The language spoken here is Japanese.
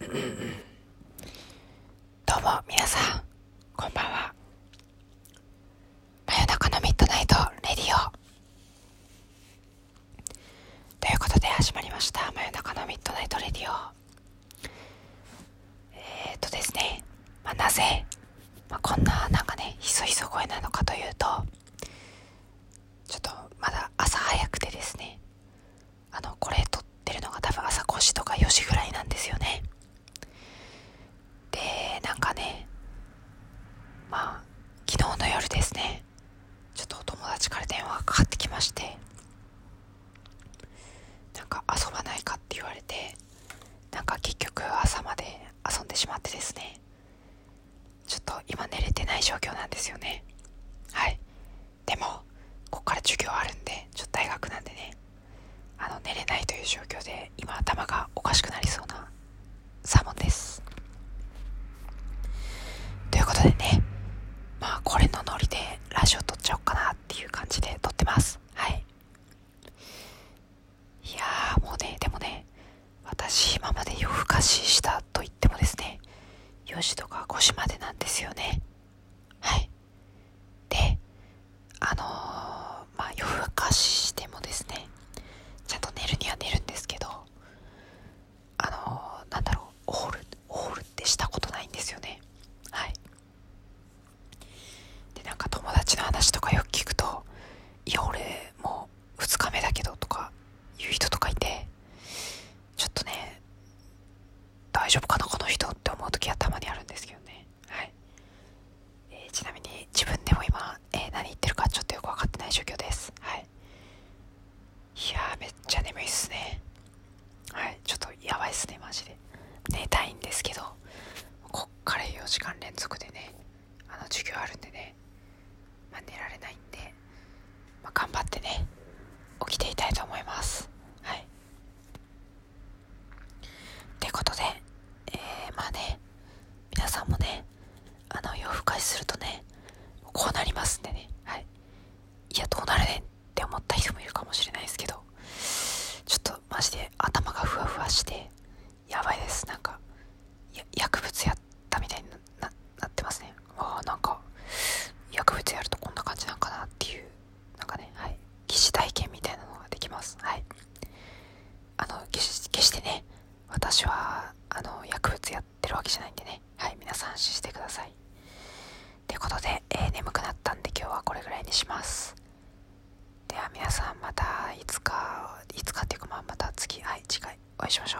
どうも皆さんこんばんは。真夜中のミッドナイトレディオ。ということで始まりました真夜中のミッドナイトレディオ。えー、っとですね、まあ、なぜ、まあ、こんななんかねひそひそ声なのかというとちょっとまだ朝早くてですねあのこれ撮ってるのが多分朝5時とか4時ぐらいなんですよねなんかねまあ昨日の夜ですね。ちょっとお友達から電話がかかってきまして。なんか遊ばないかって言われて。なんか結局朝まで遊んでしまってですね。ちょっと今寝れてない状況なんですよね。はい。でもこっから授業あるんでちょっと大学なんでね。あの寝れないという状況で今頭がおかしくなりそうなサーモンですということでねまあこれのノリでラジオ撮っちゃおうかなっていう感じで撮ってます。はい。いやーもうねでもね私今まで夜更かししたと言ってもですね4時とか5時までなんですよねはいであのー、まあ夜更かししてもですねちゃんと寝るには寝るんですけどあのー、なんだろうオールオールってしたことないんですよねはいでなんか友達の話とかよく聞くと「いや俺もう2日目だけど」とか言う人とかいてちょっとね大丈夫かなこの人って思う時はたまにあるんですけどね。はい、えー、ちなみに自分でも今、えー、何言ってるかちょっとよく分かってない状況です。はい。いやめっちゃ眠いっすね。はい。ちょっとやばいっすねマジで。寝たいんですけどこっから4時間連続でねあの授業あるんでね、寝られないんで、まあ、頑張ってね起きていたいと思います。はい。ってことでえー、まあね皆さんもねあの夜更かしするとねこうなりますんでね。はい。いやどうなるねんって思った人もいるかもしれないですけどちょっとマジで頭がふわふわしてやばいです。なんかや薬物やったみたいにななってますねああなんか薬物やるとこんな感じなんかなっていうなんかねはい疑似体験みたいなのができますはいあの決決してね私はあの薬物やってるわけじゃないんでね。はい皆さん安心してください。ってことで、えー、眠くなったんで今日はこれぐらいにします。では皆さんまたいつかいつかっていうかまあまた次はい次回お会いしましょう。